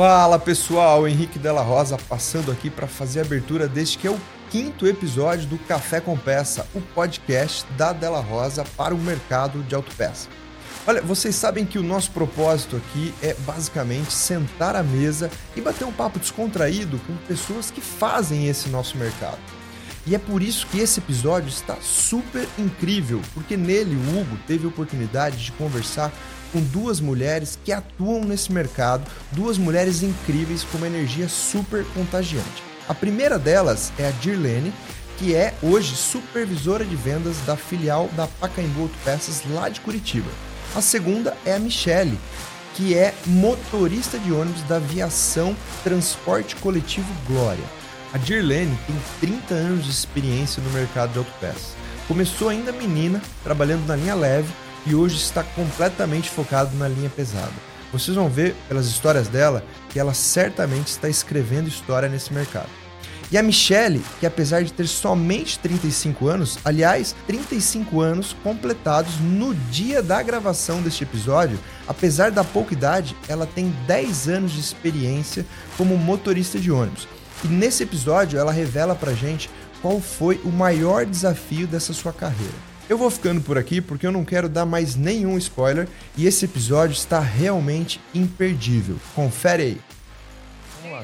Fala pessoal, Henrique Della Rosa passando aqui para fazer a abertura deste que é o quinto episódio do Café com Peça, o podcast da Della Rosa para o mercado de autopeça. Olha, vocês sabem que o nosso propósito aqui é basicamente sentar à mesa e bater um papo descontraído com pessoas que fazem esse nosso mercado. E é por isso que esse episódio está super incrível, porque nele o Hugo teve a oportunidade de conversar com duas mulheres que atuam nesse mercado, duas mulheres incríveis com uma energia super contagiante. A primeira delas é a Dirlene, que é hoje supervisora de vendas da filial da Pacaembu Autopeças lá de Curitiba. A segunda é a Michele, que é motorista de ônibus da aviação Transporte Coletivo Glória. A Dirlene tem 30 anos de experiência no mercado de autopeças. Começou ainda menina, trabalhando na linha leve e hoje está completamente focado na linha pesada. Vocês vão ver pelas histórias dela que ela certamente está escrevendo história nesse mercado. E a Michelle, que apesar de ter somente 35 anos, aliás, 35 anos completados no dia da gravação deste episódio, apesar da pouca idade, ela tem 10 anos de experiência como motorista de ônibus. E nesse episódio ela revela pra gente qual foi o maior desafio dessa sua carreira. Eu vou ficando por aqui porque eu não quero dar mais nenhum spoiler e esse episódio está realmente imperdível. Confere aí.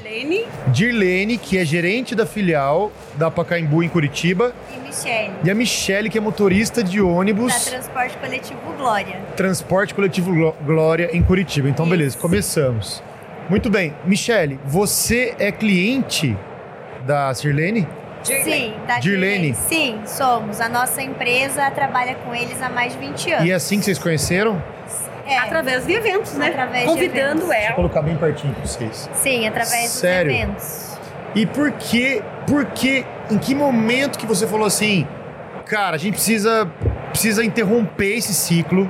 Dirlene Dirlene, que é gerente da filial da Pacaembu em Curitiba, e Michelle, e a Michele, que é motorista de ônibus da Transporte Coletivo Glória. Transporte Coletivo Gló- Glória em Curitiba. Então, Isso. beleza, começamos. Muito bem. Michele, você é cliente da Sirlene? Sim, da Dirlene. Sim, somos. A nossa empresa trabalha com eles há mais de 20 anos. E é assim que vocês conheceram? É, Através de eventos, né? Através de Convidando eventos. Ela. colocar bem pertinho pra vocês. Sim, através Sério? dos eventos. E por que, por que, em que momento que você falou assim, cara, a gente precisa, precisa interromper esse ciclo,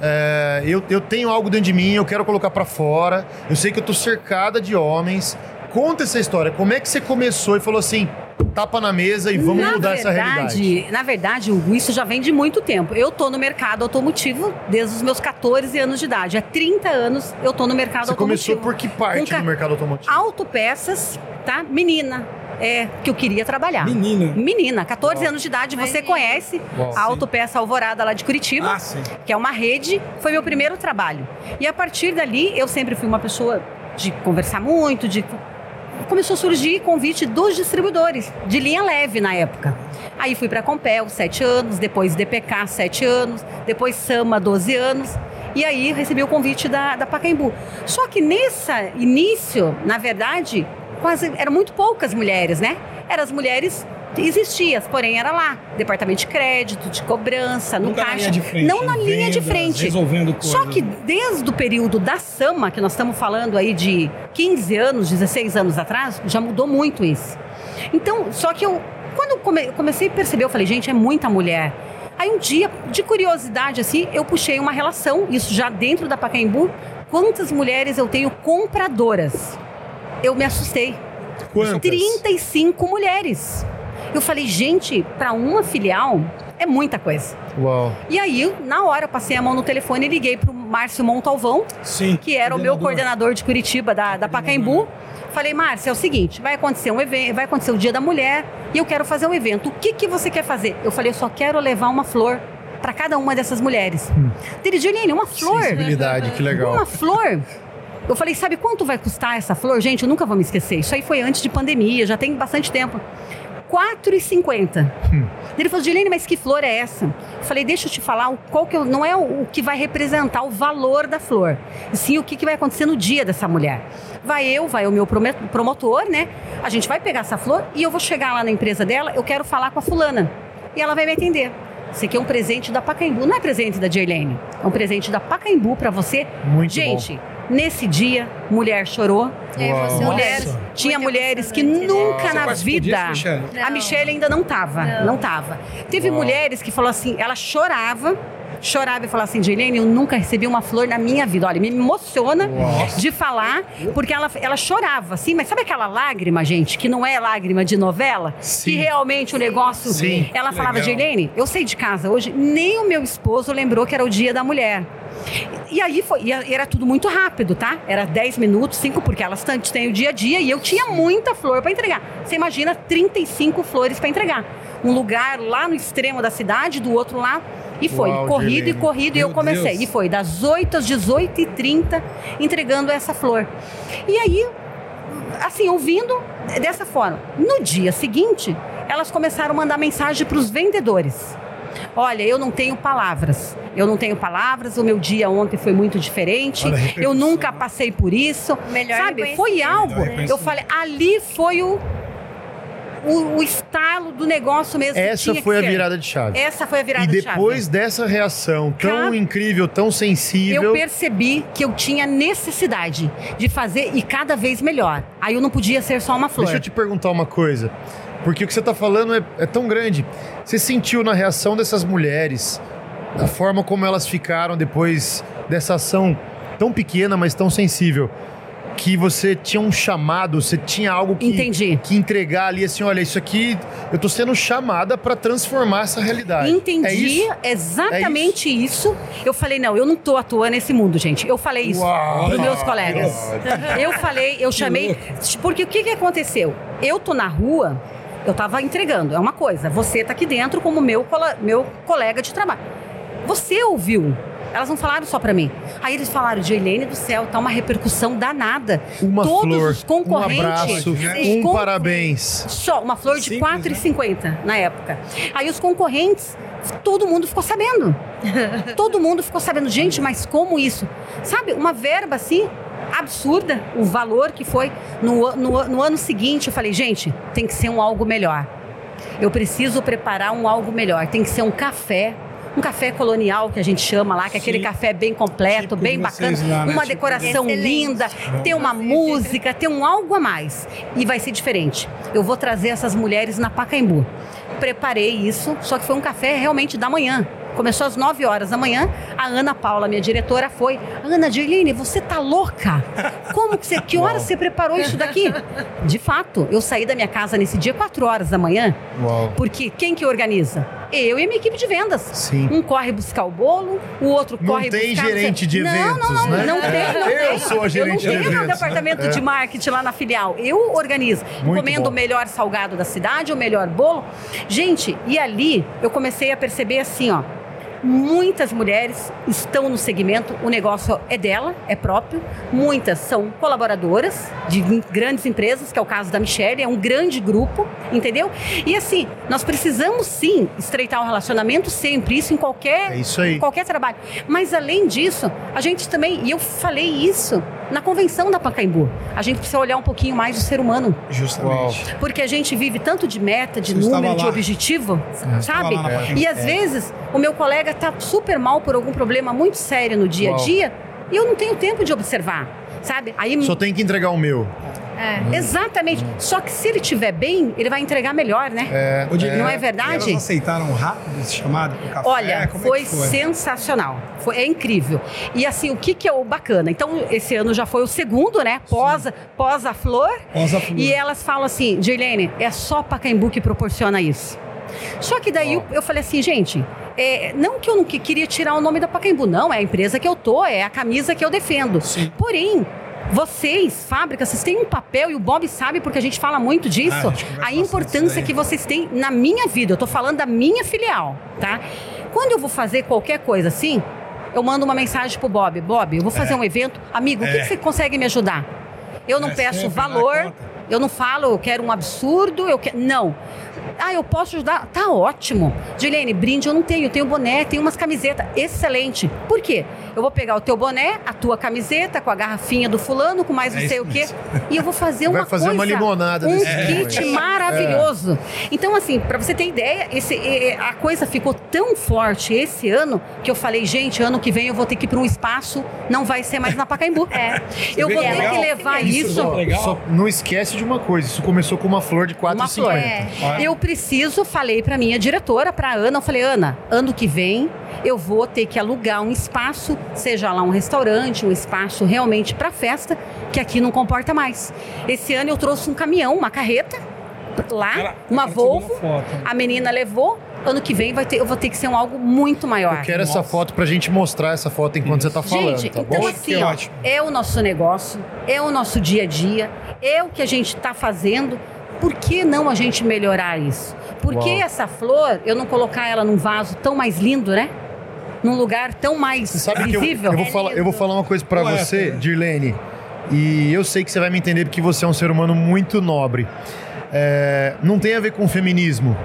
é, eu, eu tenho algo dentro de mim, eu quero colocar pra fora, eu sei que eu tô cercada de homens, conta essa história, como é que você começou e falou assim, tapa na mesa e vamos na mudar verdade, essa realidade? Na verdade, Hugo, isso já vem de muito tempo. Eu tô no mercado automotivo desde os meus 14 anos de idade. Há 30 anos eu tô no mercado Você começou automotivo. por que parte ca- do mercado automotivo? Autopeças, tá? Menina. É, que eu queria trabalhar. Menina. Menina, 14 Uau. anos de idade, você conhece Uau. a Autopeça Alvorada lá de Curitiba. Ah, sim. que é uma rede, foi meu primeiro trabalho. E a partir dali, eu sempre fui uma pessoa de conversar muito, de começou a surgir convite dos distribuidores de linha leve na época. Aí fui para Compel, sete anos, depois DPK, sete anos, depois Sama, 12 anos. E aí recebi o convite da, da Pacaembu. Só que nesse início, na verdade, quase eram muito poucas mulheres, né? Eram as mulheres existiam, porém era lá, departamento de crédito, de cobrança, no na caixa, linha de frente, não na em linha de vendas, frente. resolvendo Só coisas. que desde o período da Sama, que nós estamos falando aí de 15 anos, 16 anos atrás, já mudou muito isso. Então, só que eu, quando come- comecei a perceber, eu falei, gente, é muita mulher. Aí um dia, de curiosidade assim, eu puxei uma relação, isso já dentro da Pacaembu, quantas mulheres eu tenho compradoras. Eu me assustei. Quantas? 35 mulheres. Eu falei, gente, para uma filial é muita coisa. Uau. E aí, na hora, eu passei a mão no telefone e liguei pro Márcio Montalvão, Sim. que era o meu coordenador de Curitiba da, da Pacaembu. Falei, Márcio, é o seguinte, vai acontecer um evento, vai acontecer o Dia da Mulher e eu quero fazer um evento. O que, que você quer fazer? Eu falei, eu só quero levar uma flor para cada uma dessas mulheres. Hum. Uma flor? Sensibilidade, que legal. Uma flor? Eu falei, sabe quanto vai custar essa flor? Gente, eu nunca vou me esquecer. Isso aí foi antes de pandemia, já tem bastante tempo. R$ 4,50. Ele falou, Gilene, mas que flor é essa? Eu falei, deixa eu te falar, qual que eu- não é o, que vai representar o valor da flor, e sim o que, que vai acontecer no dia dessa mulher. Vai eu, vai o meu promotor, né? A gente vai pegar essa flor e eu vou chegar lá na empresa dela, eu quero falar com a fulana. E ela vai me atender. Isso aqui é um presente da Pacaembu, não é presente da Dirlene. É um presente da Pacaembu para você. Muito Gente, nesse dia, mulher chorou. É Uau. Nossa. tinha Muito mulheres que né? nunca Você na vida. disso, Michele? A. Michelle ainda não tava, não, Não. tava. Teve Uau. mulheres que falou assim, ela chorava chorava e falava assim, Jailene, eu nunca recebi uma flor na minha vida. Olha, me emociona de falar, porque ela, ela chorava, assim, mas sabe aquela lágrima, gente, que não é lágrima de novela? Sim. Que realmente o negócio. Sim. Ela falava, Legal. Jailene, eu saí de casa hoje, nem o meu esposo lembrou que era o dia da mulher. E aí foi, e era tudo muito rápido, tá? Era 10 minutos, 5, porque elas tanto têm o dia a dia e eu tinha muita flor para entregar. Você imagina 35 flores para entregar. Um lugar lá no extremo da cidade, do outro lá. E foi, Uau, corrido e corrido, e eu Meu comecei. Deus. E foi das 8 às 18h30 entregando essa flor. E aí, assim, ouvindo dessa forma. No dia seguinte, elas começaram a mandar mensagem para os vendedores. Olha, eu não tenho palavras. Eu não tenho palavras. O meu dia ontem foi muito diferente. Eu nunca né? passei por isso. Melhor Sabe? Foi algo. Melhor reconhecimento. Eu falei, ali foi o o, o estalo do negócio mesmo. que Essa foi a ser. virada de chave. Essa foi a virada E de chave. depois dessa reação tão Cara, incrível, tão sensível. Eu percebi que eu tinha necessidade de fazer e cada vez melhor. Aí eu não podia ser só uma flor. Deixa eu te perguntar uma coisa. Porque o que você está falando é, é tão grande. Você sentiu na reação dessas mulheres, a forma como elas ficaram depois dessa ação tão pequena, mas tão sensível, que você tinha um chamado, você tinha algo que, Entendi. que entregar ali, assim, olha, isso aqui, eu tô sendo chamada para transformar essa realidade. Entendi É isso? exatamente isso. Eu falei, não, eu não tô atuando nesse mundo, gente. Eu falei isso Uau! pros meus colegas. Eu falei, eu chamei. Porque o que, que aconteceu? Eu tô na rua, eu tava entregando, é uma coisa. Você tá aqui dentro como meu, meu colega de trabalho. Você ouviu. Elas não falaram só pra mim. Aí eles falaram, Jailene do céu, tá uma repercussão danada. Uma Todos flor, os concorrentes. um abraço, um con- parabéns. só, uma flor de Simples, R$ 4,50 na época. Aí os concorrentes, todo mundo ficou sabendo. todo mundo ficou sabendo. Gente, mas como isso? Sabe, uma verba assim, absurda, o valor que foi. No, no, no ano seguinte, eu falei, gente, tem que ser um algo melhor. Eu preciso preparar um algo melhor. Tem que ser um café. Um café colonial que a gente chama lá, que é aquele Sim. café bem completo, Típico bem bacana, lá, né? uma Tipo- decoração Excelente. linda, ter uma música, ter um algo a mais. E vai ser diferente. Eu vou trazer essas mulheres na Pacaembu. Preparei isso, só que foi um café realmente da manhã. Começou às 9 horas da manhã. A Ana Paula, minha diretora, foi. Ana Dirline, você tá louca? Como que você. Que horas você preparou isso daqui? De fato, eu saí da minha casa nesse dia 4 horas da manhã, Uau. porque quem que organiza? Eu e minha equipe de vendas. Sim. Um corre buscar o bolo, o outro Não corre tem buscar... gerente de não, eventos, não, não, né? Não tem, não Eu tem. sou a gerente Eu de não tenho eventos. departamento É. de marketing lá na filial. Eu organizo. Muito Comendo bom. o melhor salgado da cidade, o melhor bolo. Gente, e ali eu comecei a perceber assim, ó. Muitas mulheres estão no segmento, o negócio é dela, é próprio. Muitas são colaboradoras de grandes empresas, que é o caso da Michelle, é um grande grupo, entendeu? E assim, nós precisamos sim estreitar o relacionamento sempre, isso em qualquer É isso aí. qualquer trabalho. Mas além disso, a gente também, e eu falei isso na convenção da Pacaembu, a gente precisa olhar um pouquinho mais o ser humano. Justamente. Porque a gente vive tanto de meta, de Você número, de objetivo, estava sabe? E às vezes o meu colega tá super mal por algum problema muito sério no dia a Uau. dia e eu não tenho tempo de observar, sabe? Aí Só tem que entregar o meu. É. Exatamente. Só que se ele estiver bem, ele vai entregar melhor, né? É, Dirlene, Não é e verdade? Elas aceitaram rápido esse chamado pro café? Olha, Como é foi, que foi? sensacional. Foi, é incrível. E assim, o que, que é o bacana? Então, esse ano já foi o segundo, né? Pós, pós a flor. Pós a flor. E elas falam assim, Dirlene, é só Pacaembu que proporciona isso. Só que daí eu, eu falei assim, gente, é, não que eu não que- queria tirar o nome da Pacaembu, não, é a empresa que eu tô, é a camisa que eu defendo. Sim. Porém, vocês, fábricas, vocês têm um papel, e o Bob sabe porque a gente fala muito disso, Ah, a a importância daí. que vocês têm na minha vida. Eu tô falando da minha filial, tá? Quando eu vou fazer qualquer coisa assim, eu mando uma mensagem pro Bob. Bob, eu vou fazer um evento. Amigo, o que, É. que você consegue me ajudar? Eu não É peço valor, eu não falo, eu quero um absurdo, eu quero. Não. Ah, eu posso ajudar? Tá ótimo. Dilene, brinde eu não tenho, eu tenho boné, tenho umas camisetas. Excelente. Por quê? Eu vou pegar o teu boné, a tua camiseta, com a garrafinha do fulano, com mais É não sei isso o quê. mesmo. E eu vou fazer Vai uma fazer coisa. uma limonada Um desse kit tamanho. maravilhoso. Então, assim, pra você ter ideia, esse, a coisa ficou tão forte esse ano que eu falei, gente, ano que vem eu vou ter que ir para um espaço, não vai ser mais na Pacaembu. É. Eu vou ter legal? que levar Isso isso. é legal. Só não esquece de uma coisa, isso começou com uma flor de Uma flor. 4,50. É. Eu preciso, falei pra minha diretora, pra Ana, eu falei, Ana, ano que vem eu vou ter que alugar um espaço, seja lá um restaurante, um espaço realmente pra festa, que aqui não comporta mais. Esse ano eu trouxe um caminhão, uma carreta, lá, Ela- uma ela Volvo, a menina levou, ano que vem vai ter, eu vou ter que ser um algo muito maior. Eu quero essa foto pra gente mostrar essa foto enquanto você tá falando, Gente, tá então bom? assim, ó, ótimo. é o nosso negócio, é o nosso dia a dia, é o que a gente está fazendo. Por que não a gente melhorar isso? Por que Uau. essa flor, eu não colocar ela num vaso tão mais lindo, né? Num lugar tão mais que eu, visível? eu vou É falar, eu vou falar uma coisa pra Poeta, você? Dirlene. E eu sei que você vai me entender porque você é um ser humano muito nobre. É, não tem a ver com feminismo.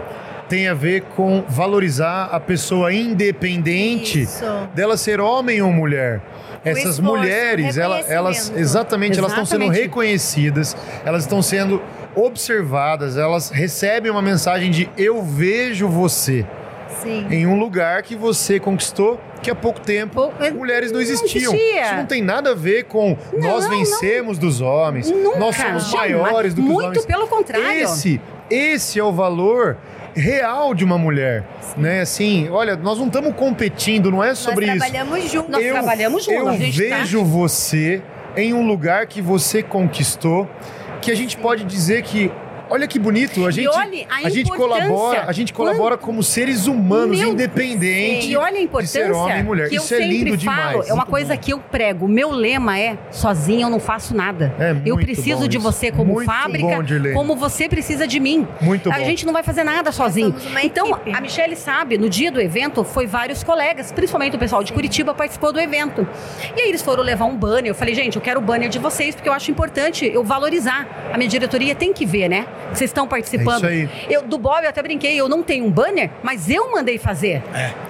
Tem a ver com valorizar a pessoa independente Isso. dela ser homem ou mulher. Essas esforço, mulheres, ela- elas reconhecimento. exatamente, elas estão sendo Exatamente. reconhecidas, elas estão sendo observadas, elas recebem uma mensagem de eu vejo você Sim. em um lugar que você conquistou que há pouco tempo Pou- mulheres não não existiam. existia. Isso não tem nada a ver com nós vencemos dos homens, Nunca, nós somos maiores do que os Muito homens. pelo contrário. Esse, esse é o valor real de uma mulher, né? Assim, olha, nós não estamos competindo, não é sobre Nós isso. trabalhamos juntos. Nós trabalhamos juntos, Eu tá- vejo você em um lugar que você conquistou, que a gente pode dizer que Olha que bonito, a gente, olhe a gente importância. colabora, a gente colabora como seres humanos Meu- independentes E olha a de importância ser homem e mulher. que Isso eu é sempre lindo falo, demais. é uma coisa bom. que eu prego. O meu lema é: sozinho eu não faço nada. É eu preciso bom de isso. você como Muito fábrica, como você precisa de mim. Muito A bom. gente não vai fazer nada sozinho. Então, equipe. a Michelle sabe, no dia do evento, foi vários colegas, principalmente o pessoal de Curitiba, participou do evento. E aí eles foram levar um banner. Eu falei, gente, eu quero o banner de vocês, porque eu acho importante eu valorizar. A minha diretoria tem que ver, né? Vocês estão participando. É isso aí. Eu, do Bob eu até brinquei, eu não tenho um banner, mas eu mandei fazer.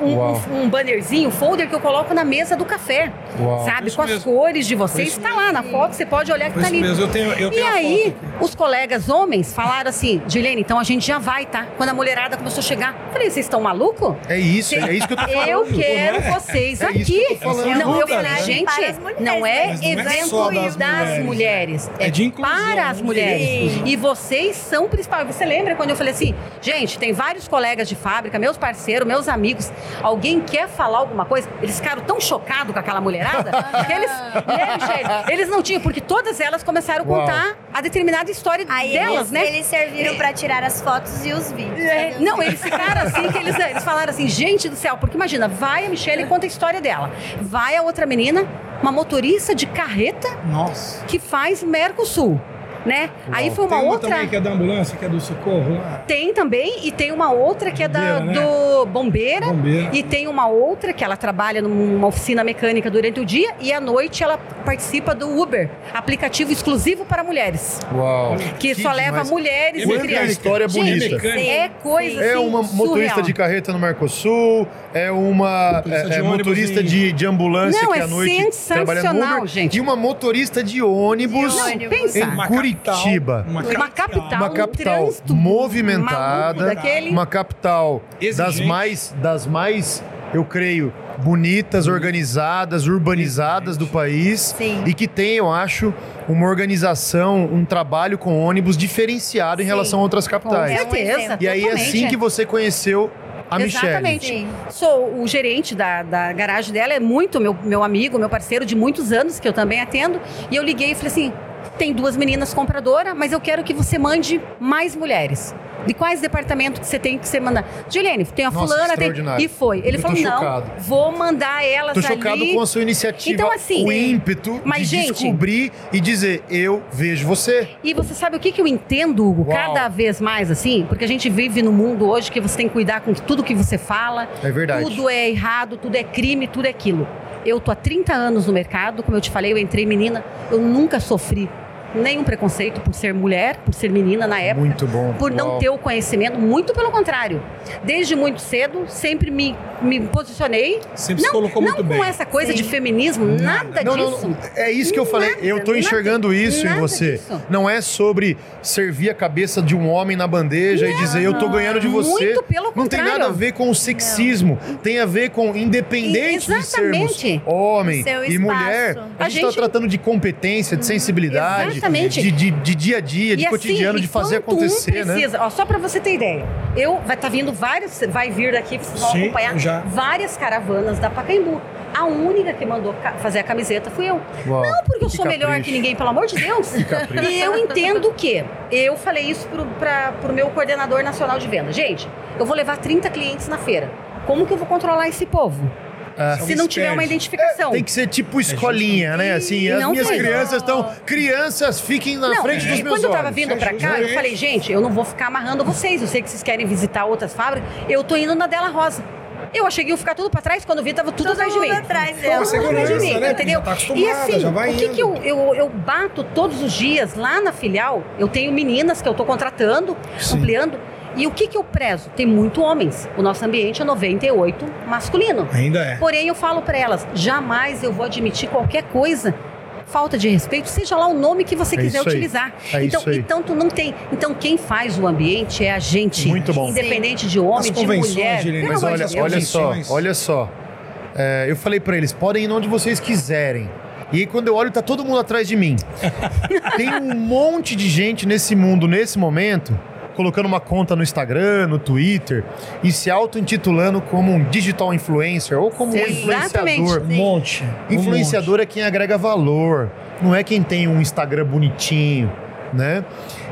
Um, Uau. um, um bannerzinho, um folder que eu coloco na mesa do café. Uau. Sabe? Isso Com as mesmo. cores de vocês. Está lá na foto, você pode olhar que tá isso ali. mesmo, eu tenho, eu E tenho a aí, os colegas homens falaram assim, Dilene, então a gente já vai, tá? Quando a mulherada começou a chegar, eu falei, vocês estão malucos? É isso, é isso que eu tô falando. Eu quero não é? vocês É isso aqui. que eu tô falando. Não, eu falei, gente, as mulheres, não é não é evento das das mulheres. É de inclusão, para as mulheres. Sim. E vocês são principais. Você lembra quando eu falei assim, gente, tem vários colegas de fábrica, meus parceiros, meus amigos. Alguém quer falar alguma coisa? Eles ficaram tão chocados com aquela mulherada que eles, Michele? Eles não tinham, porque todas elas começaram a Uau. contar a determinada história Aí delas, eles, né? eles serviram pra tirar as fotos e os vídeos. É, não, eles ficaram assim, que eles, eles falaram assim, gente do céu, porque imagina, vai a Michelle e conta a história dela. Vai a outra menina, uma motorista de carreta Nossa. que faz Mercosul, né? Aí foi uma Tem uma outra. também que é da ambulância, que é do socorro lá. Tem também, e tem uma outra que é da, Bombeira, né? do bombeira, Bombeira. E tem uma outra que ela trabalha numa oficina mecânica durante o dia e à noite ela participa do Uber, aplicativo exclusivo para mulheres. Uau. Que, só leva demais. mulheres E e Quanta crianças. história Gente, bonita. É coisa É assim, uma motorista surreal. de carreta no Mercosul, é uma Motorista é, de é, motorista em- de, de ambulância Não, que é à noite trabalha no sensacional, Uber, gente. e uma motorista de ônibus De Não, ônibus. pensa. Em Uma Curitiba. capital, Uma capital, uma um capital trânsito movimentada, uma capital das Exigente. mais, das mais, eu creio, bonitas, organizadas, urbanizadas do país Sim. e que tem, eu acho, uma organização, um trabalho com ônibus diferenciado em Sim. relação a outras Com capitais. É um certeza. exemplo. E aí é totalmente. assim que você conheceu a Michelle. Exatamente. Sim. Sou o gerente da, da garagem dela, é muito meu, meu amigo, meu parceiro de muitos anos, que eu também atendo. E eu liguei e falei assim: tem duas meninas compradoras, mas eu quero que você mande mais mulheres. De quais departamentos que você tem que você mandar? Juliane, tem a Nossa, fulana, tem. E foi. Ele Eu falou: tô não, chocado. vou mandar elas Tô chocado ali. com a sua iniciativa, Então, assim, o ímpeto mas, de gente- descobrir e dizer, eu vejo você. E você sabe o que, que eu entendo, Hugo, Uau. cada vez mais assim? Porque a gente vive num mundo hoje que você tem que cuidar com tudo que você fala. É verdade. Tudo é errado, tudo é crime, tudo é aquilo. Eu tô há 30 anos no mercado, como eu te falei, eu entrei menina, eu nunca sofri nenhum preconceito por ser mulher, por ser menina na época. Muito bom. Por não Uau. ter o conhecimento, muito pelo contrário. Desde muito cedo, sempre me, me posicionei. Sempre se não colocou não muito com bem. essa coisa Sim. de feminismo, nada, Não, não, disso. não. É isso que eu falei. Nada, eu tô nada- enxergando isso em nada você. disso. Não é sobre servir a cabeça de um homem na bandeja e dizer eu tô ganhando de você. Muito pelo Não tem contrário. nada a ver com o sexismo. Tem a ver com independente de sermos homem e mulher. A, A gente tá gente- tratando de competência, de sensibilidade, Exatamente. De, de- de dia a dia, de E assim, cotidiano, de fazer enquanto acontecer, um né? precisa, Ó, só pra você ter ideia, eu vai estar vindo vários, vai vir daqui, vocês vão Sim, acompanhar já. várias caravanas da Pacaembu. A única que mandou fazer a camiseta fui eu. Uau, Não porque eu sou melhor capricho. que ninguém, pelo amor de Deus. E eu entendo que eu falei isso pro, pra, pro meu coordenador nacional de venda. Gente, eu vou levar 30 clientes na feira. Como que eu vou controlar esse povo? É. Se não tiver uma identificação. Tem que ser tipo escolinha, né? Assim, E as não minhas tem. crianças estão. Crianças, fiquem na Não, frente dos e meus quando eu tava olhos. vindo pra cá, eu falei, gente, eu não vou ficar amarrando vocês. Eu sei que vocês querem visitar outras fábricas. Eu tô indo na Dela Rosa. Eu achei que ia ficar tudo pra trás, quando vi, tava tudo Todo atrás de mim. mundo atrás Com dela. a segurança, de mim, né? entendeu? Já tá e assim, já vai o que, que eu, eu, eu bato todos os dias lá na filial? Eu tenho meninas que eu tô contratando, Sim. ampliando. E o que, que eu prezo? Tem muito homens. O nosso ambiente é 98 masculino. Ainda é. Porém, eu falo pra elas: jamais eu vou admitir qualquer coisa. Falta de respeito, seja lá o nome que você É quiser utilizar. É então, isso aí. então tu não tem. Então, quem faz o ambiente é a gente. Muito bom. Independente de homem, As de mulher. Gilene, Mas olha, de olha só, olha só. É, eu falei pra eles, podem ir onde vocês quiserem. E aí, quando eu olho, tá todo mundo atrás de mim. Tem um monte de gente nesse mundo, nesse momento, colocando uma conta no Instagram, no Twitter, e se auto-intitulando como um digital influencer ou como um Exatamente. influenciador. Um monte. um Influenciador é quem agrega valor, não é quem tem um Instagram bonitinho, né?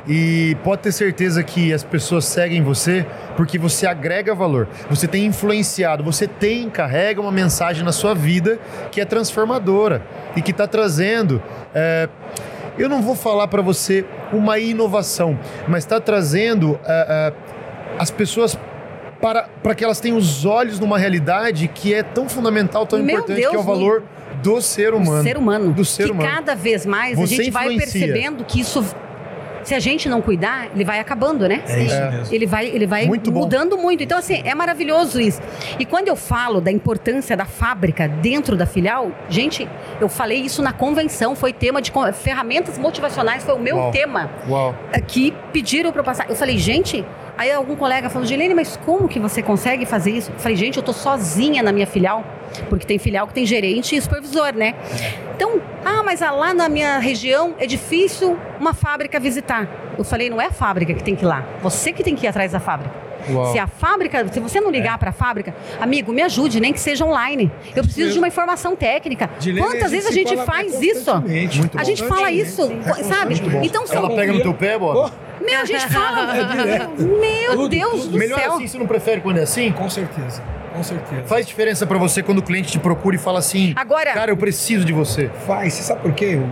E pode ter certeza que as pessoas seguem você porque você agrega valor. Você tem influenciado, você tem, carrega uma mensagem na sua vida que é transformadora e que está trazendo. é, eu não vou falar para você uma inovação, mas está trazendo é, é, as pessoas para, para que elas tenham os olhos numa realidade que é tão fundamental, tão Meu importante, Deus, que é o valor do ser humano. Do ser humano. Do ser que humano. cada vez mais Você a gente vai percebendo que isso. Se a gente não cuidar, ele vai acabando, né? É isso mesmo. Ele vai, ele vai Muito bom. mudando muito. Então, assim, é maravilhoso isso. E quando eu falo da importância da fábrica dentro da filial, gente, eu falei isso na convenção, foi tema de ferramentas motivacionais, foi o meu Uau. tema Uau. que pediram para eu passar. Eu falei, gente, aí algum colega falou, Gilene, mas como que você consegue fazer isso? Eu falei, gente, eu tô sozinha na minha filial, porque tem filial que tem gerente e supervisor, né? Então, ah, mas lá na minha região é difícil uma fábrica visitar. Eu falei, não é a fábrica que tem que ir lá, você que tem que ir atrás da fábrica. Uau. Se a fábrica, se você não ligar para a fábrica, amigo, me ajude, nem que seja online. Eu preciso mesmo. de uma informação técnica. Gilene, Quantas vezes a se gente faz isso? Muito A bom. gente fala isso, Constantemente. sabe? Muito bom. Então, Ela pega no teu pé, Bob? meu, a gente fala. Meu Tudo, Deus tudo. do Melhor céu. assim, você não prefere quando é assim? Com certeza. Com certeza. Faz diferença pra você quando o cliente te procura e fala assim: Agora- Cara, eu preciso de você. Faz. Você sabe por quê, Hugo?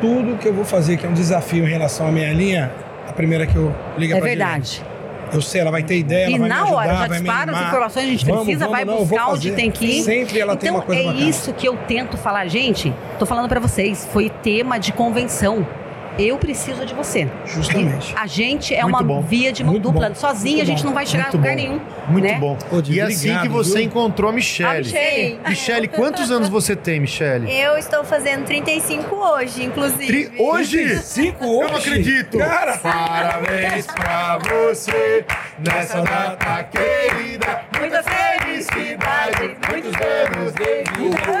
Tudo que eu vou fazer que é um desafio em relação à minha linha, a primeira que eu ligo É pra verdade. Gilene. Eu sei, ela vai ter ideia, ela E vai na me ajudar, hora, já dispara as informações, a gente Vamos, precisa, vamos, vai não, buscar onde fazer. tem que ir. Sempre ela tem então, uma coisa é bacana. isso que eu tento falar. Gente, tô falando pra vocês, foi tema de convenção. Eu preciso de você. Justamente. A gente é Muito uma bom. via de mão Muito dupla. bom. Sozinha Muito a gente bom. não vai chegar Muito a lugar bom. nenhum. Muito né? bom. Ô, e assim obrigado, que você viu? encontrou a A Michelle. Michele. Michelle, quantos anos você tem, Michelle? Eu estou fazendo 35 hoje, inclusive. Tri- Hoje? Cinco Eu hoje? não acredito! Cara, Parabéns pra você nessa data querida. Muita felicidade, muitos anos de vida.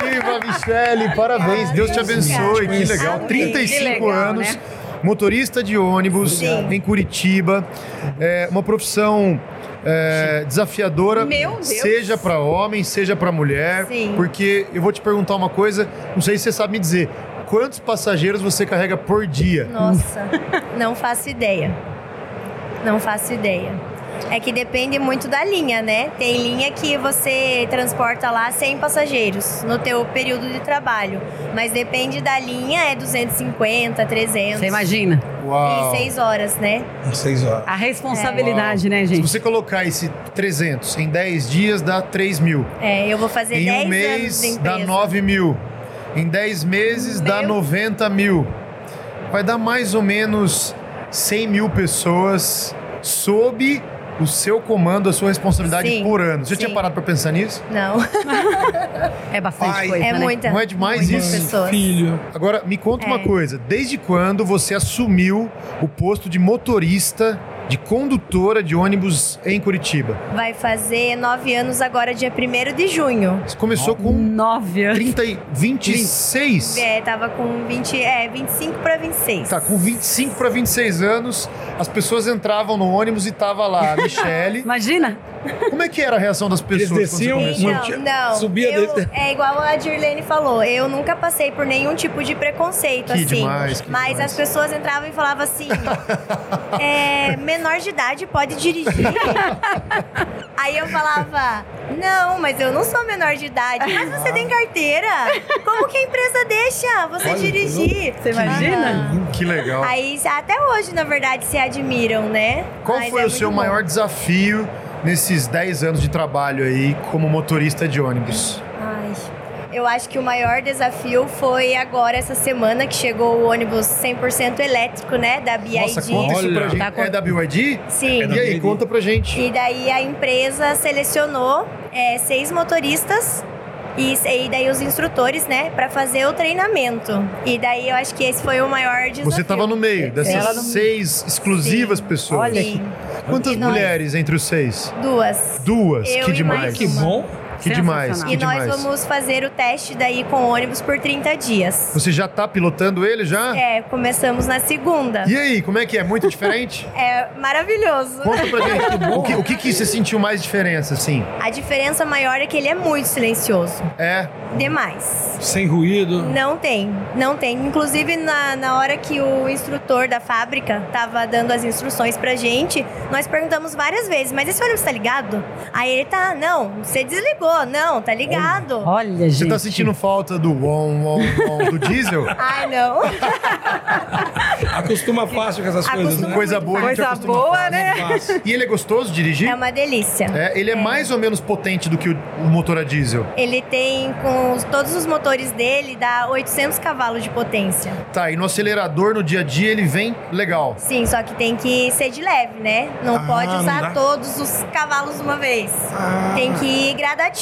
Viva, Michelle! Parabéns, Deus te abençoe. Que legal. Amém. 35 Que legal, anos, né? motorista de ônibus Sim. em Curitiba. É uma profissão é, desafiadora, Meu Deus. seja para homem, seja para mulher. Sim. Porque eu vou te perguntar uma coisa, não sei se você sabe me dizer. Quantos passageiros você carrega por dia? Nossa, não faço ideia. Não faço ideia. É que depende muito da linha, né? Tem linha que você transporta lá 100 passageiros no teu período de trabalho. Mas depende da linha, é 250, 300. Você imagina? Uau! Em 6 horas, né? Às seis horas. A responsabilidade, né, Se gente? você colocar esse 300 em 10 dias, dá 3 mil. É, eu vou fazer Em 10 um mês, dá 9 mil. Em 10 meses, dá Meu. 90 mil. Vai dar mais ou menos 100 mil pessoas sob o seu comando, a sua responsabilidade Sim, por ano. Você sim. tinha parado pra pensar nisso? Não, É bastante Pai, coisa, é né? muita. Não é demais isso? pessoas. Filho. Agora, me conta uma É. coisa. Desde quando você assumiu o posto de motorista de condutora de ônibus em Curitiba? Vai fazer nove anos agora, dia 1 de junho. Você começou com Nove anos. 30 e 26? É, tava com 20, é, 25 para 26. Tá, com 25 para 26 anos, as pessoas entravam no ônibus e tava lá a Michelle. Imagina? Como é que era a reação das pessoas Eles quando você desciam muito. Não, não. Subia eu, desde- É igual a Dirlene falou, eu nunca passei por nenhum tipo de preconceito, Que assim. demais, que mas demais. as pessoas entravam e falavam assim: é, menor de idade pode dirigir. Aí eu falava, não, mas eu não sou menor de idade. Mas você tem carteira? Como que a empresa deixa você Olha, dirigir? Você imagina? Aham. Que legal. Aí até hoje, na verdade, se admiram, né? Qual Mas foi é o seu bom. maior desafio nesses 10 anos de trabalho aí como motorista de ônibus? Ai, eu acho que o maior desafio foi agora, essa semana, que chegou o ônibus 100% elétrico, né? Da BID. Nossa, conta isso pra gente. Tá com- É da BYD? Sim. É da E aí, BYD. conta pra gente. E daí a empresa selecionou é, seis motoristas e, e daí os instrutores, né, para fazer o treinamento. E daí eu acho que esse foi o maior desafio. Você tava no meio dessas no- seis exclusivas Sim. pessoas. Olha Sim, Quantas E nós? mulheres entre os seis? duas. Duas. Eu que demais. mais Que bom. Que demais. Que E nós demais. vamos fazer o teste daí com ônibus por 30 dias. Você já tá pilotando ele já? É, começamos na segunda. E aí, como é que é? Muito diferente? É maravilhoso. Conta pra gente. o, que, o que que você sentiu mais diferença, assim? A diferença maior é que ele é muito silencioso. É. Demais. Sem ruído. Não tem, não tem. Inclusive, na, na hora que o instrutor da fábrica tava dando as instruções pra gente, nós perguntamos várias vezes, mas esse ônibus tá ligado? Aí ele tá, não, você desligou, não, tá ligado. Olha, gente. Você tá sentindo falta do on, on, on do diesel? Ai, não. Acostuma fácil com essas coisas, né? Coisa boa, a gente Coisa acostuma boa, fácil. né? Fácil. E ele é gostoso de dirigir? É uma delícia. É, ele é, mais ou menos potente do que o, o motor a diesel. Ele tem, com os- todos os motores dele, dá 800 cavalos de potência. Tá, e no acelerador, no dia a dia, ele vem legal. Sim, só que tem que ser de leve, né? Não Ah, pode não usar dá? todos os cavalos de uma vez. Ah. Tem que ir gradativo,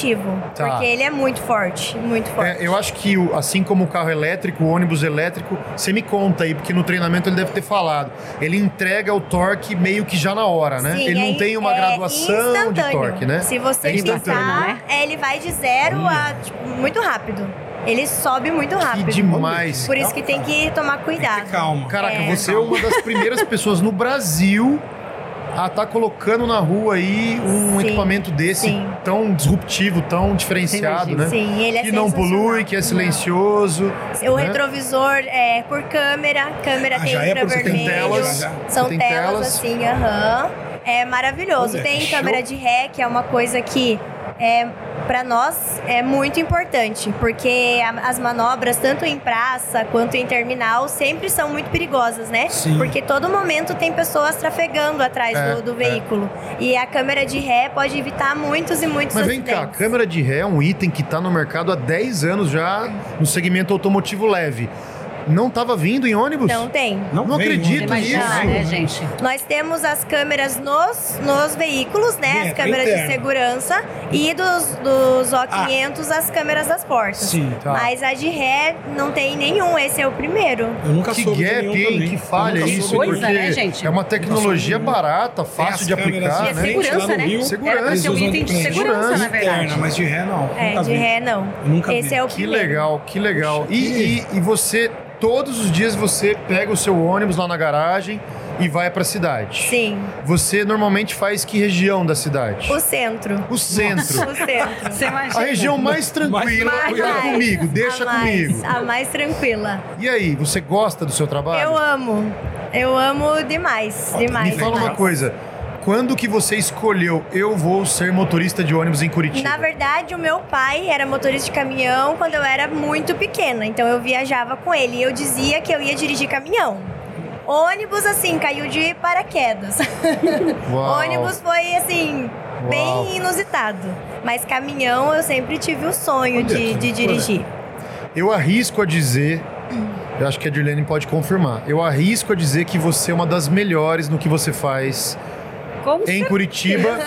Tá. porque ele é muito forte, muito forte. É, eu acho que, assim como o carro elétrico, o ônibus elétrico, você me conta aí, porque no treinamento ele deve ter falado. Ele entrega o torque meio que já na hora, né? Sim, ele não é- tem uma é graduação de torque, né? Se você É pisar, né? é, ele vai de zero a tipo, muito rápido. Ele sobe muito Que rápido. demais. Por isso que tem que tomar cuidado. Calma. Caraca, É. você é uma das primeiras pessoas no Brasil a estar colocando na rua aí um Sim, equipamento desse sim. tão disruptivo, tão diferenciado, né? Sim, ele é que não polui, que é silencioso. O né? retrovisor é por câmera, câmera Ah, tem já é por- você tem infravermelho. telas, São tem telas, telas. assim, aham. É maravilhoso. Olha, tem câmera show. de ré, que é uma coisa que é para nós é muito importante, porque a- as manobras tanto em praça quanto em terminal sempre são muito perigosas, né? Sim. Porque todo momento tem pessoas trafegando atrás É, do, do é. veículo. E a câmera de ré pode evitar muitos e muitos Mas vem cá, acidentes. câmera de ré é um item que está no mercado há 10 anos já no segmento automotivo leve. Não estava vindo em ônibus? Não tem. Não vem acredito ônibus. nisso. Imagina, né, gente? Nós temos as câmeras nos, nos veículos, né? Dentro, as câmeras de interno. segurança. E dos, dos O500, as câmeras das portas. Sim, tá. Mas a de ré não tem nenhum. Esse é o primeiro. Eu nunca Que soube de gap, nenhum hein? também. Que falha isso, de Coisa, porque né, gente? é uma tecnologia barata, fácil de aplicar, de E é né? frente segurança, no né? Rio, Segurança. Era um item de de segurança, segurança na verdade. Interna, mas de ré não. É, nunca de vi. ré não. Esse vi. é o Que primeiro. legal, que legal. E, e, e você, todos os dias, você pega o seu ônibus lá na garagem e vai pra cidade. Sim. Você normalmente faz que região da cidade? O centro. O centro. O centro. Você imagina? A região mais tranquila Mais Mais. comigo, deixa a mais, comigo. A mais tranquila. E aí, você gosta do seu trabalho? Eu amo. Eu amo demais. Demais. Me fala uma demais. coisa. Quando que você escolheu eu vou ser motorista de ônibus em Curitiba? Na verdade, o meu pai era motorista de caminhão quando eu era muito pequena. Então eu viajava com ele e eu dizia que eu ia dirigir caminhão. Ônibus, assim, caiu de paraquedas. Ônibus foi, assim, Uau. bem inusitado. Mas caminhão eu sempre tive o sonho de, de dirigir. Eu arrisco a dizer, eu acho que a Dirlene pode confirmar. Eu arrisco a dizer que você é uma das melhores no que você faz Com em Curitiba,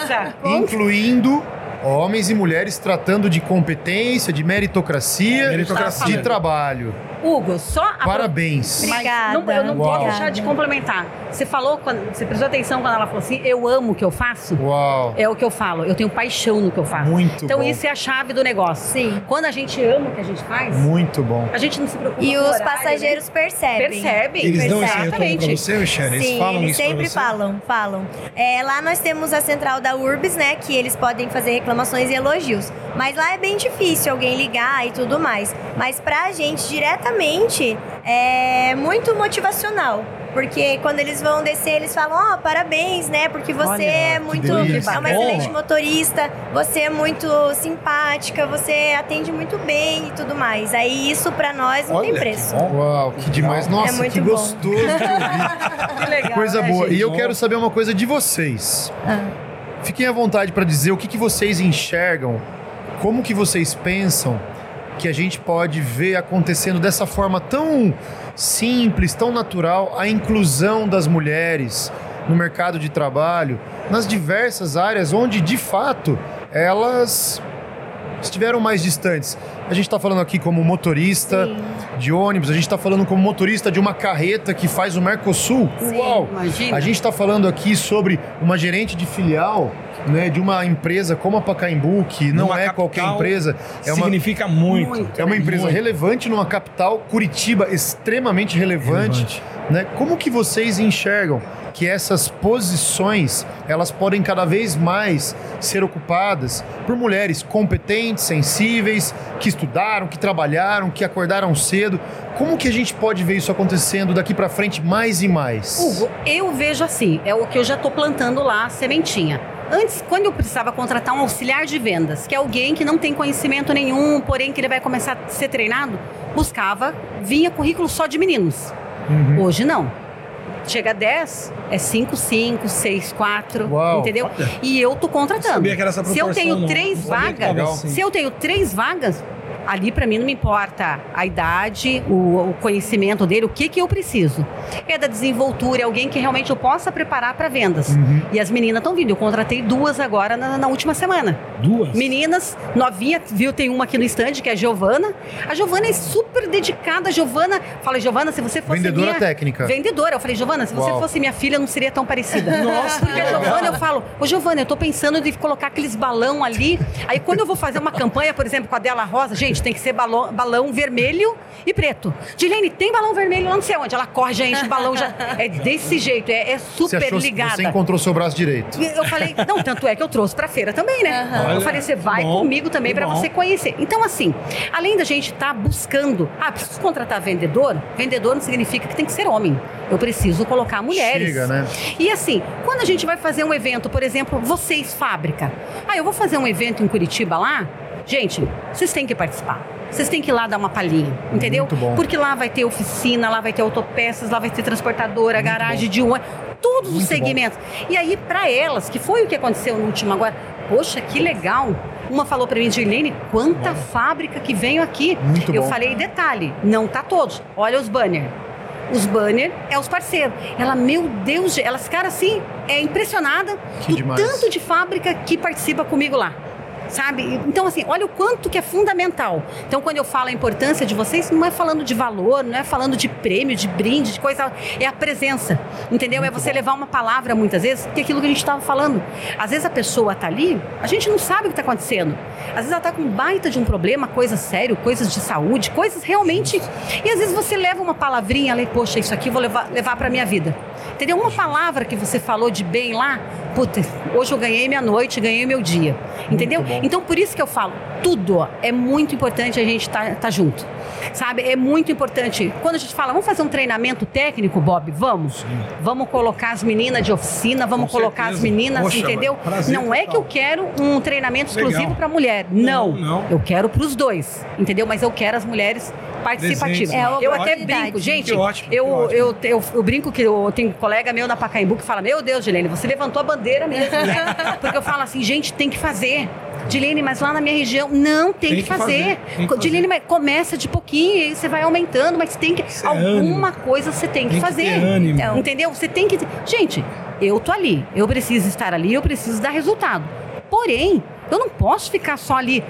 incluindo homens e mulheres tratando de competência, de meritocracia, Meritocracia. de trabalho. Hugo, só a Parabéns. Mas Obrigada. não, eu não posso Uau. deixar de complementar. Você falou, quando, você prestou atenção quando ela falou assim, eu amo o que eu faço? Uau. É o que eu falo, eu tenho paixão no que eu faço. Muito então bom. isso é a chave do negócio. Sim. Quando a gente ama o que a gente faz, Muito bom. a gente não se preocupa E os horário, passageiros né? percebem. percebem. Eles dão esse retorno pra você, Michelle? Eles Sim, falam eles isso pra sempre você? falam, falam. É, lá nós temos a central da Urbis, né? Que eles podem fazer reclamações e elogios. Mas lá é bem difícil alguém ligar e tudo mais. Mas pra gente, diretamente, é muito motivacional. Porque quando eles vão descer, eles falam, ó, parabéns, né? Porque você Olha, é muito. delícia. É uma excelente motorista, você é muito simpática, você atende muito bem e tudo mais. Aí isso pra nós não tem Olha, preço. que. Uau, que demais. Nossa, É muito que bom. gostoso de ouvir. Que legal, Coisa né, boa. gente? E eu quero saber uma coisa de vocês. Ah. Fiquem à vontade para dizer o que, que vocês enxergam, como que vocês pensam que a gente pode ver acontecendo dessa forma tão simples, tão natural, a inclusão das mulheres no mercado de trabalho, nas diversas áreas onde de fato elas estiveram mais distantes. A gente está falando aqui como motorista Sim. de ônibus, a gente está falando como motorista de uma carreta que faz o Mercosul. Sim. Uau! Imagina. A gente está falando aqui sobre uma gerente de filial né, de uma empresa como a Pacaembu, que não Numa é qualquer empresa, é uma, Significa muito. Muito. é uma empresa Muito. relevante numa capital, Curitiba, extremamente relevante. Relevante. Né? Como que vocês enxergam que essas posições elas podem cada vez mais ser ocupadas por mulheres competentes, sensíveis, que estudaram, que trabalharam, que acordaram cedo? Como que a gente pode ver isso acontecendo daqui para frente mais e mais? Hugo, eu vejo assim, é o que eu já estou plantando lá, a sementinha. Antes, quando eu precisava contratar um auxiliar de vendas, que é alguém que não tem conhecimento nenhum, porém que ele vai começar a ser treinado, buscava, vinha currículo só de meninos. Uhum. Hoje não. Chega a 10, é 5, 5, 6, 4, Uau. entendeu? Olha. E eu tô contratando. Sabia que era essa Se eu proporção, tenho não. três Não tava vagas, se eu tenho três vagas, ali para mim não me importa a idade, o, o conhecimento dele, o que que eu preciso. É da desenvoltura, é alguém que realmente eu possa preparar para vendas. Uhum. E as meninas estão vindo. Eu contratei duas agora na, na última semana. Duas? Meninas, novinha, viu? Tem uma aqui no estande, que é a Giovana. A Giovana é super dedicada. A Giovana, fala, Giovana, se você fosse Vendedora minha... técnica. Vendedora. Eu falei, Giovana, se você Uau. fosse minha filha, não seria tão parecida. Nossa, Porque a. Giovana, eu falo, ô Giovana, eu tô pensando de colocar aqueles balão ali. Aí quando eu vou fazer uma campanha, por exemplo, com a Dela Rosa, gente, tem que ser balão, balão vermelho e preto. Dilene, tem balão vermelho lá não sei onde. Ela corre, já enche o balão, já. É desse jeito, é, é Você super achou ligada. você encontrou seu braço direito? Eu falei, não, tanto é que eu trouxe pra feira também, né? Aham. Eu falei, você vai bom, comigo também pra bom. você conhecer. Então, assim, além da gente estar buscando, ah, preciso contratar vendedor, vendedor não significa que tem que ser homem. Eu preciso colocar mulheres. Chega, né? E assim, quando a gente vai fazer um evento, por exemplo, vocês fábrica. Ah, eu vou fazer um evento em Curitiba lá. Gente, vocês têm que participar. Vocês têm que ir lá dar uma palhinha, entendeu? Muito bom. Porque lá vai ter oficina, lá vai ter autopeças, lá vai ter transportadora, garagem de um, todos os Muito bom. segmentos. E aí, para elas, que foi o que aconteceu no último agora, poxa, que legal. Uma falou para mim, Gilene, quanta fábrica que veio aqui. Muito eu bom. falei, detalhe, não tá todos. Olha os banners. Os banners é os parceiros. Ela, meu Deus, ela ficaram assim, é impressionada Que do demais. tanto de fábrica que participa comigo lá. Sabe? Então, assim, olha o quanto que é fundamental. Então, quando eu falo a importância de vocês, não é falando de valor, não é falando de prêmio, de brinde, de coisa. É a presença. Entendeu? é você levar uma palavra, muitas vezes, que é aquilo que a gente estava falando. Às vezes a pessoa tá ali, a gente não sabe o que está acontecendo. Às vezes ela tá com baita de um problema, coisa sério, coisas de saúde, coisas realmente. E às vezes você leva uma palavrinha ali, poxa, isso aqui eu vou levar, levar para minha vida. Entendeu? Uma palavra que você falou de bem lá, puta, hoje eu ganhei minha noite, ganhei meu dia. Entendeu? Então, por isso que eu falo, tudo é muito importante a gente estar tá, junto. Sabe? É muito importante. Quando a gente fala, vamos fazer um treinamento técnico, Bob? Vamos. Vamos colocar as meninas de oficina, vamos Com colocar certeza. as meninas, Poxa, entendeu? prazer Não é que eu quero um treinamento exclusivo para mulher. Não. Não, não. Eu quero para os dois, entendeu? Mas eu quero as mulheres participativas. É, eu até brinco, gente. Que ótimo, que eu, ótimo. eu, eu, eu brinco que eu tenho colega meu na Pacaembu que fala: Meu Deus, Dilene, você levantou a bandeira mesmo, né? Porque eu falo assim, gente, tem que fazer. Dilene, mas lá na minha região não tem, Tem que, que fazer. fazer, que Dilene, mas começa de pouquinho e você vai aumentando, mas tem que. É alguma ânimo. coisa você tem que Tem que fazer. ânimo. Então. Entendeu? Você tem que. Gente, eu tô ali, eu preciso estar ali, eu preciso dar resultado. Porém, eu não posso ficar só ali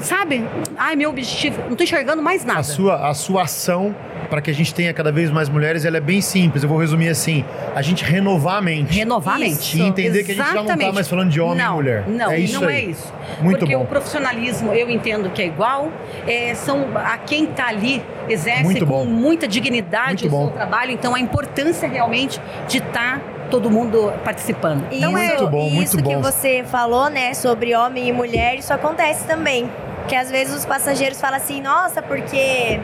sabe? Ai, meu objetivo, não tô enxergando mais nada. A sua, a sua ação para que a gente tenha cada vez mais mulheres, ela é bem simples. Eu vou resumir assim: a gente renovar a mente. Renovar a mente. Isso. E entender que a gente já não tá Exatamente. mais falando de homem não, e mulher. Não, é isso não aí. é isso. Muito Porque bom. o profissionalismo, eu entendo que é igual. é, são a quem está ali exerce Muito com bom. muita dignidade Muito o bom. seu trabalho. Então, a importância realmente de estar todo mundo participando. E Então, Muito isso, bom, e muito isso que bom. você falou, né, sobre homem e mulher, isso acontece também. Que às vezes os passageiros falam assim, nossa, porque.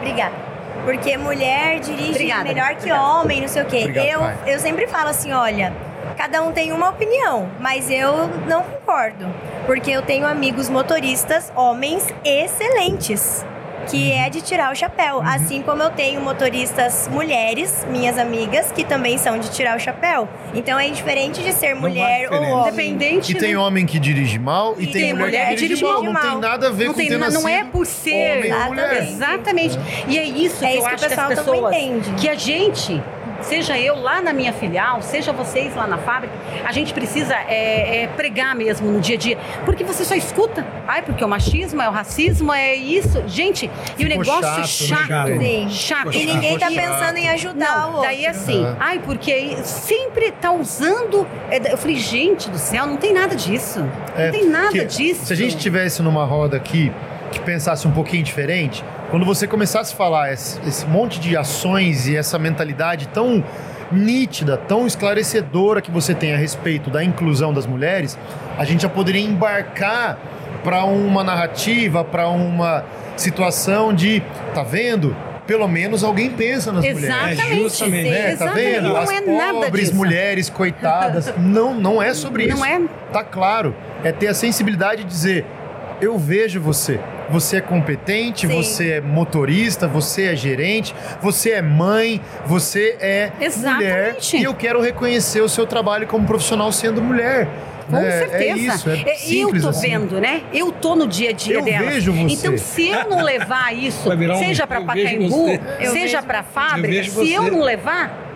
Obrigada. Porque mulher dirige Obrigada, melhor que homem, não sei o quê. Obrigado, eu, pai. eu sempre falo assim, olha, cada um tem uma opinião, mas eu não concordo. Porque eu tenho amigos motoristas, homens excelentes. Que Uhum. é de tirar o chapéu. Assim como eu tenho motoristas mulheres, minhas amigas, que também são de tirar o chapéu. Então é diferente de ser Não mulher ou homem. Independente. E tem né? homem que dirige mal e E tem, tem mulher, que dirige mal. Não tem nada a ver não com tem, ter não é por ser. homem mulher. Exatamente. Exatamente. E é isso É que eu isso que o acho que as pessoal também pessoas. entende. Que a gente, seja eu lá na minha filial, seja vocês lá na fábrica, a gente precisa é, é, pregar mesmo no dia a dia. Porque você só escuta. Ai, porque é o machismo, é o racismo, é isso. Gente, e o negócio chato, chato. né? Sim. Chato. E ninguém tá Ficou pensando em ajudar o Não, outro. daí assim, Aham. ai, porque sempre tá usando. é, Eu falei, gente do céu, não tem nada disso. É, não tem nada disso. Se a gente tivesse numa roda aqui que pensasse um pouquinho diferente, quando você começasse a falar esse, esse monte de ações e essa mentalidade tão nítida, tão esclarecedora que você tem a respeito da inclusão das mulheres, a gente já poderia embarcar para uma narrativa, para uma situação de, tá vendo? Pelo menos alguém pensa nas mulheres. Exatamente. justamente. Né? Tá Exatamente. vendo? Não As é nada pobres disso. mulheres coitadas. não, não é sobre isso. Não é. Tá claro. É ter a sensibilidade de dizer: eu vejo você. Você é competente, Sim. você é motorista, você é gerente, você é mãe, você é mulher. Exatamente. E eu quero reconhecer o seu trabalho como profissional sendo mulher. Com né? certeza. É isso, é eu simples tô assim. vendo, né? Eu tô no dia a dia Eu dela. vejo você. Então, se eu não levar isso, um- seja para eu Pacaembu. Eu seja para fábrica, eu se eu não levar,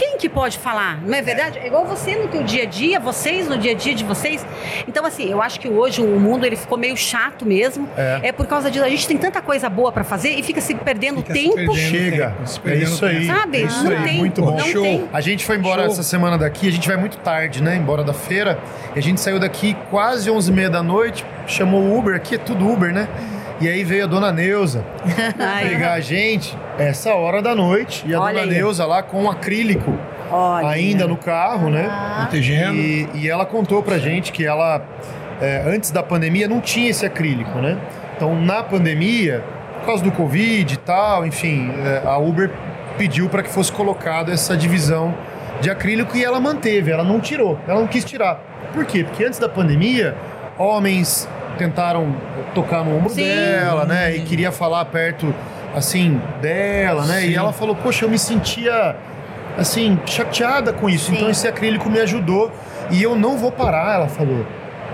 quem que pode falar? Não é verdade? É igual você no teu dia a dia, vocês no dia a dia de vocês. Então, assim, eu acho que hoje o mundo ele ficou meio chato mesmo. É. É, por causa disso. A gente tem tanta coisa boa para fazer e fica se perdendo Fica se tempo. perdendo. Chega. tempo, É isso aí. tempo. Sabe? É isso Não aí. tem, Muito bom. não Show. tem. A gente foi embora Show. essa semana daqui, a gente vai muito tarde, né? Embora da feira. E a gente saiu daqui quase 11h30 da noite, chamou o Uber, aqui é tudo Uber, né? E aí veio a dona Neuza pegar a gente essa hora da noite. E a Olha dona aí. Neuza lá com um acrílico olha. ainda no carro, né? Protegendo. E, e ela contou pra gente que ela, é, antes da pandemia, não tinha esse acrílico, né? Então, na pandemia, por causa do Covid e tal, enfim, é, a Uber pediu para que fosse colocado essa divisão de acrílico e ela manteve, ela não tirou, ela não quis tirar. Por quê? Porque antes da pandemia, homens tentaram tocar no ombro Sim. dela, né? E queria falar perto, assim, dela, né? E Sim. ela falou, poxa, eu me sentia assim, chateada com isso. Sim. Então esse acrílico me ajudou. E eu não vou parar, ela falou.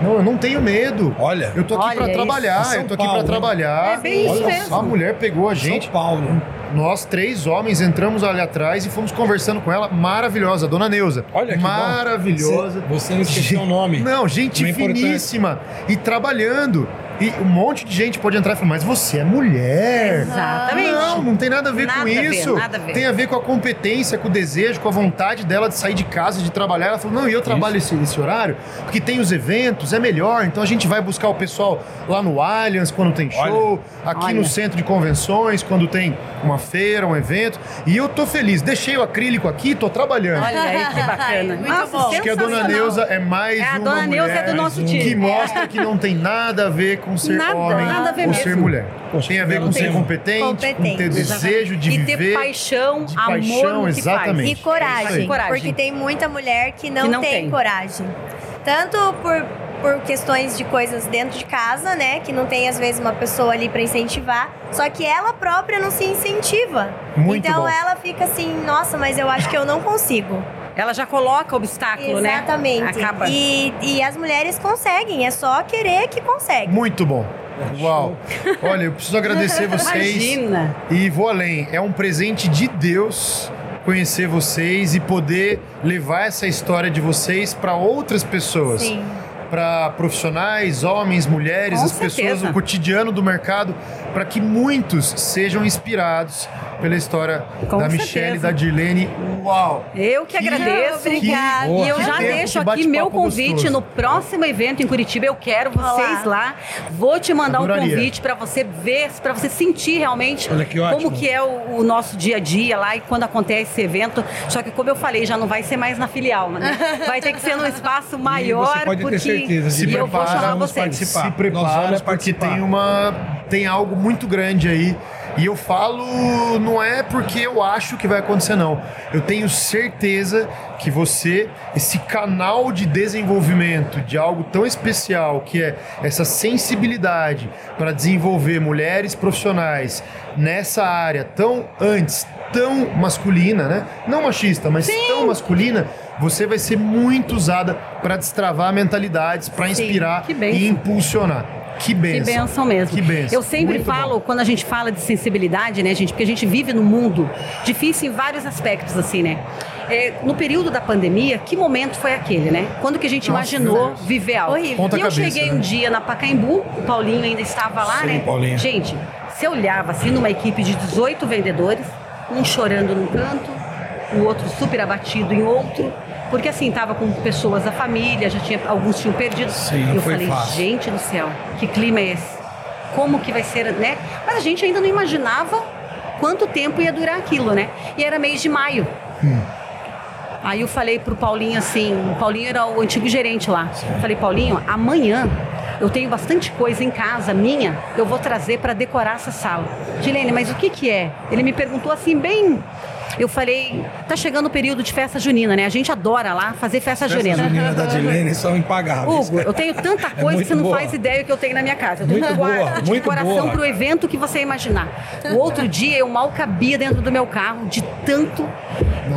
Não, eu não tenho medo. Olha, Eu tô aqui isso. trabalhar, São eu tô aqui Paulo, pra né? trabalhar. É bem isso Olha, mesmo. A mulher pegou a São gente, Paulo. Nós três homens entramos ali atrás e fomos conversando com ela, maravilhosa, dona Neuza. Olha que bom. Maravilhosa. Você, você não esqueceu o nome. Não, gente finíssima e trabalhando. E um monte de gente pode entrar e falar, mas você é mulher. Exatamente. Não, não tem nada a ver Nada com a ver, isso. nada a ver. Tem a ver com a competência, com o desejo, com a vontade dela de sair de casa, de trabalhar. Ela falou: não, e eu trabalho esse, esse horário, porque tem os eventos, é melhor. Então a gente vai buscar o pessoal lá no Allianz quando tem show, aqui Olha. no centro de convenções, quando tem uma feira, um evento. E eu tô feliz. Deixei o acrílico aqui, tô trabalhando. Olha aí que bacana. Muito Nossa, bom. Acho que a dona. Neuza é mais É, a uma dona Neuza é mulher do nosso que time. mostra que não tem nada a ver com ser Nada, homem nada a ver ou mesmo. ser mulher. Poxa, tem a ver com ser tema. competente, com ter Competente. desejo de e viver. ter paixão, de amor paixão, exatamente. E É coragem. Coragem. Porque tem muita mulher que não, Que não tem, tem. coragem. Tanto por, por questões de coisas dentro de casa, né? Que não tem, às vezes, uma pessoa ali pra incentivar. Só que ela própria não se incentiva. Muito então bom. ela fica assim, nossa, mas eu acho que eu não consigo. Ela já coloca obstáculo, né? Exatamente. Acaba. E, e as mulheres conseguem, é só querer que consegue. Muito bom. Uau. Olha, eu preciso agradecer vocês. Imagina. E vou além. É um presente de Deus conhecer vocês e poder levar essa história de vocês para outras pessoas. Sim. Para profissionais, homens, mulheres, Com as pessoas, certeza. o cotidiano do mercado, para que muitos sejam inspirados pela história Com da certeza. Michelle e da Dirlene. Uau! Eu que agradeço. Obrigada. E eu Que já deixo que aqui meu convite gostoso. no próximo evento em Curitiba. Eu quero vocês Olá. lá. Vou te mandar um Adoraria. convite para você ver, para você sentir realmente Olha que como que é o, o nosso dia a dia lá e quando acontece esse evento. Só que como eu falei, já não vai ser mais na filial, né? Vai ter que ser num espaço maior você pode ter porque certeza, Se prepara, vamos participar. Se prepara, porque tem uma tem algo muito grande aí. E eu falo, não é porque eu acho que vai acontecer, não. Eu tenho certeza que você, esse canal de desenvolvimento de algo tão especial, que é essa sensibilidade para desenvolver mulheres profissionais nessa área tão antes, tão masculina, né? Não machista, mas tão masculina, você vai ser muito usada para destravar mentalidades, para inspirar e impulsionar. Que Que benção. benção mesmo. Que benção. Eu sempre Muito falo, bom. quando a gente fala de sensibilidade, né, gente? Porque a gente vive num mundo difícil em vários aspectos, assim, né? É, no período da pandemia, que momento foi aquele, né? Quando que a gente Nossa, imaginou viver algo? Horrível. Ponta e eu cabeça, cheguei né? um dia na Pacaembu, o Paulinho ainda estava lá, Sim, né? Paulinho. Gente, você olhava assim numa equipe de 18 vendedores, um chorando num canto, o outro super abatido em outro. Porque assim, tava com pessoas da família, já tinha, alguns tinham perdido. Sim, não eu falei, fácil. gente do céu, que clima é esse? Como que vai ser, né? Mas a gente ainda não imaginava quanto tempo ia durar aquilo, né? E era mês de maio. Aí eu falei pro Paulinho assim, o Paulinho era o antigo gerente lá. Eu falei, Paulinho, amanhã eu tenho bastante coisa em casa minha, eu vou trazer para decorar essa sala. Dilene, mas o que que é? Ele me perguntou assim bem eu falei, tá chegando o período de festa junina, né? A gente adora lá fazer festa, Festa junina. junina da Dilene são impagáveis. Hugo, eu tenho tanta É coisa que muito você não boa. faz ideia que eu tenho na minha casa. Eu tenho Muito um boa, de muito decoração boa. pro evento que você imaginar. O outro dia eu mal cabia dentro do meu carro de tanto.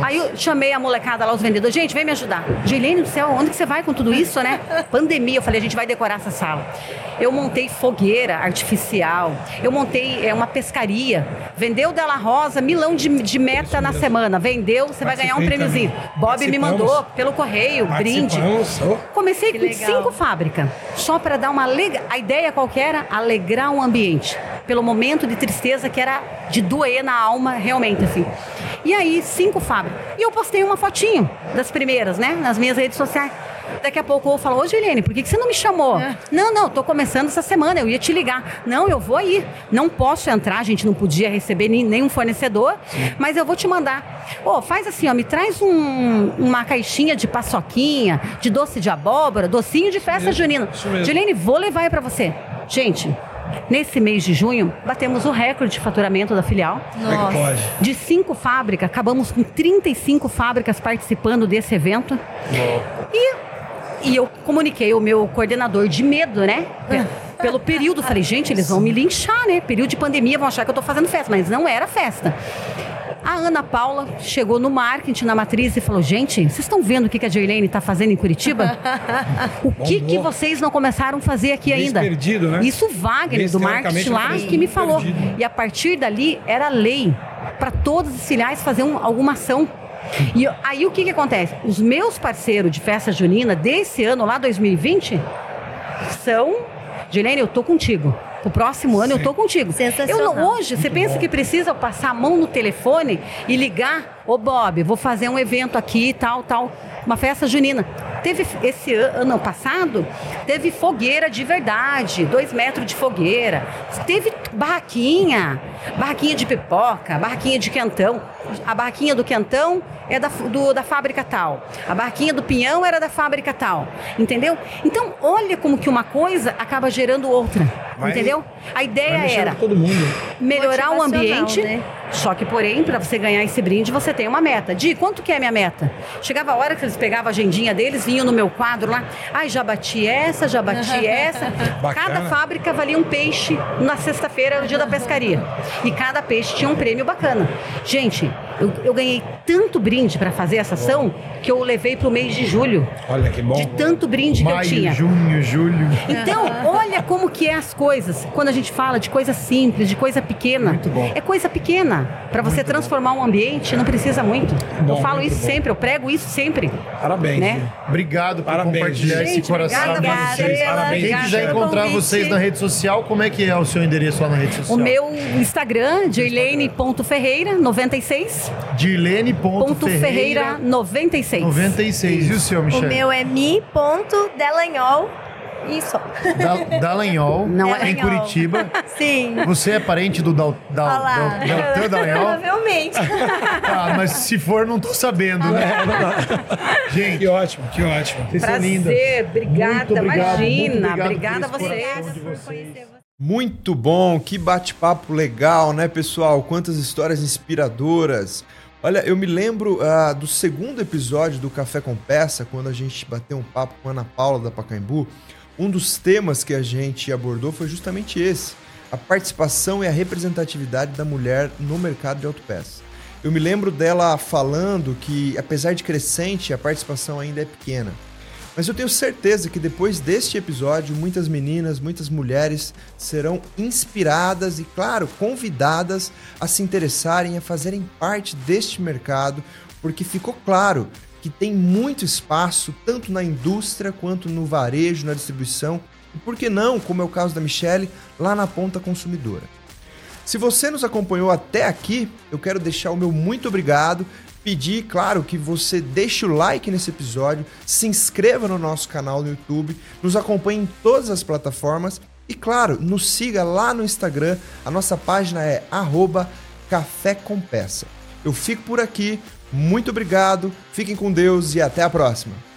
Aí eu chamei a molecada lá, os vendedores, gente, vem me ajudar. Gilene do céu, onde que você vai com tudo isso, né? Pandemia, eu falei, a gente vai decorar essa sala. Eu montei fogueira artificial, eu montei é, uma pescaria, vendeu Della Rosa, milão de, de meta na semana, vendeu, você vai ganhar um prêmiozinho. Bob me mandou pelo correio, brinde. Comecei Que com legal. cinco fábricas, só para dar uma lega... A ideia qual que era? Alegrar o ambiente. Pelo momento de tristeza que era de doer na alma, realmente, assim. E aí, cinco fábricas. E eu postei uma fotinho das primeiras, né? Nas minhas redes sociais. Daqui a pouco eu falo, ô Juliane, por que, que você não me chamou? Não, não, tô começando essa semana, eu ia te ligar. Não, eu vou ir. Não posso entrar, a gente não podia receber nem- nenhum fornecedor, mas eu vou te mandar. Ô, faz assim, ó, me traz um- uma caixinha de paçoquinha, de doce de abóbora, docinho de festa mesmo, junina. Juliane, vou levar aí pra você. Gente, nesse mês de junho, batemos o recorde de faturamento da filial. É pode? De cinco fábricas, acabamos com 35 fábricas participando desse evento. E, e eu comuniquei o meu coordenador de medo, né? Pe- Pelo período, falei, gente, eles vão me linchar, né? Período de pandemia, vão achar que eu tô fazendo festa, mas não era festa. A Ana Paula chegou no marketing, na matriz, e falou: Gente, vocês estão vendo o que a Jailene está fazendo em Curitiba? O que, que vocês não começaram a fazer aqui Mês ainda? perdido, né? Isso o Wagner, Mês, do marketing lá, que me falou. perdido. E a partir dali era lei para todas as filiais fazer um- alguma ação. E aí o que, que acontece? Os meus parceiros de festa junina desse ano, lá 2020, são. Gilene, eu tô contigo. O próximo ano eu tô contigo. Sensacional. Eu não, hoje, você pensa que precisa passar a mão no telefone e ligar? Ô Bob, vou fazer um evento aqui, tal, tal. Uma festa junina. Teve esse an- ano passado, teve fogueira de verdade, dois metros de fogueira. Teve barraquinha, barraquinha de pipoca, barraquinha de quentão. A barraquinha do quentão é da, do- da fábrica tal. A barraquinha do pinhão era da fábrica tal. Entendeu? Então, olha como que uma coisa acaba gerando outra. Vai- entendeu? A ideia era todo mundo. melhorar o ambiente. né? Só que, porém, para você ganhar esse brinde, você tem uma meta. Di, quanto que é a minha meta? Chegava a hora que eles pegavam a agendinha deles, vinham no meu quadro lá. Ai, já bati essa, já bati essa. Bacana. Cada fábrica valia um peixe na sexta-feira, era o dia da pescaria. E cada peixe tinha um prêmio bacana. Gente, Eu, eu ganhei tanto brinde para fazer essa ação que eu levei pro mês de julho. Olha que bom. De tanto brinde que eu Maio, tinha. junho, julho. Então, olha como que é as coisas. Quando a gente fala de coisa simples, de coisa pequena. Muito bom. É coisa pequena. Para você transformar um ambiente, não precisa muito. Bom, eu falo muito isso bom. sempre, eu prego isso sempre. Parabéns. Né? Obrigado por Parabéns, compartilhar gente. esse coração obrigada de vocês. você, Parabéns. Quem quiser encontrar convite. vocês na rede social, como é que é o seu endereço lá na rede O social? meu Instagram, Dirlene.ferreira, 96. Dirlene Ponto Ferreira, 96. 96. E o seu, O Michel? meu é mi.delanhol. Isso. Da, Dallagnol, Não é- em Curitiba. Sim. Você é parente do Dal, Deltan Dallagnol? Provavelmente. Ah, mas se for, não tô sabendo, né? Gente, Que ótimo, que ótimo. vocês são lindas. Prazer, obrigada, Muito obrigado, muito imagina. obrigado Obrigada a vocês. de Por vocês. conhecer você. Muito bom, que bate-papo legal, né, pessoal? Quantas histórias inspiradoras. Olha, eu me lembro ah, do segundo episódio do Café com Peça, quando a gente bateu um papo com a Ana Paula da Pacaembu. Um dos temas que a gente abordou foi justamente esse: a participação e a representatividade da mulher no mercado de autopeças. Eu me lembro dela falando que, apesar de crescente, a participação ainda é pequena. Mas eu tenho certeza que depois deste episódio, muitas meninas, muitas mulheres serão inspiradas e, claro, convidadas a se interessarem, a fazerem parte deste mercado, porque ficou claro que tem muito espaço, tanto na indústria quanto no varejo, na distribuição, e por que não, como é o caso da Michelle, lá na ponta consumidora. Se você nos acompanhou até aqui, eu quero deixar o meu muito obrigado. Pedir, claro, que você deixe o like nesse episódio, se inscreva no nosso canal no YouTube, nos acompanhe em todas as plataformas e, claro, nos siga lá no Instagram. A nossa página é arroba Café com Peça. Eu fico por aqui, muito obrigado, fiquem com Deus e até a próxima.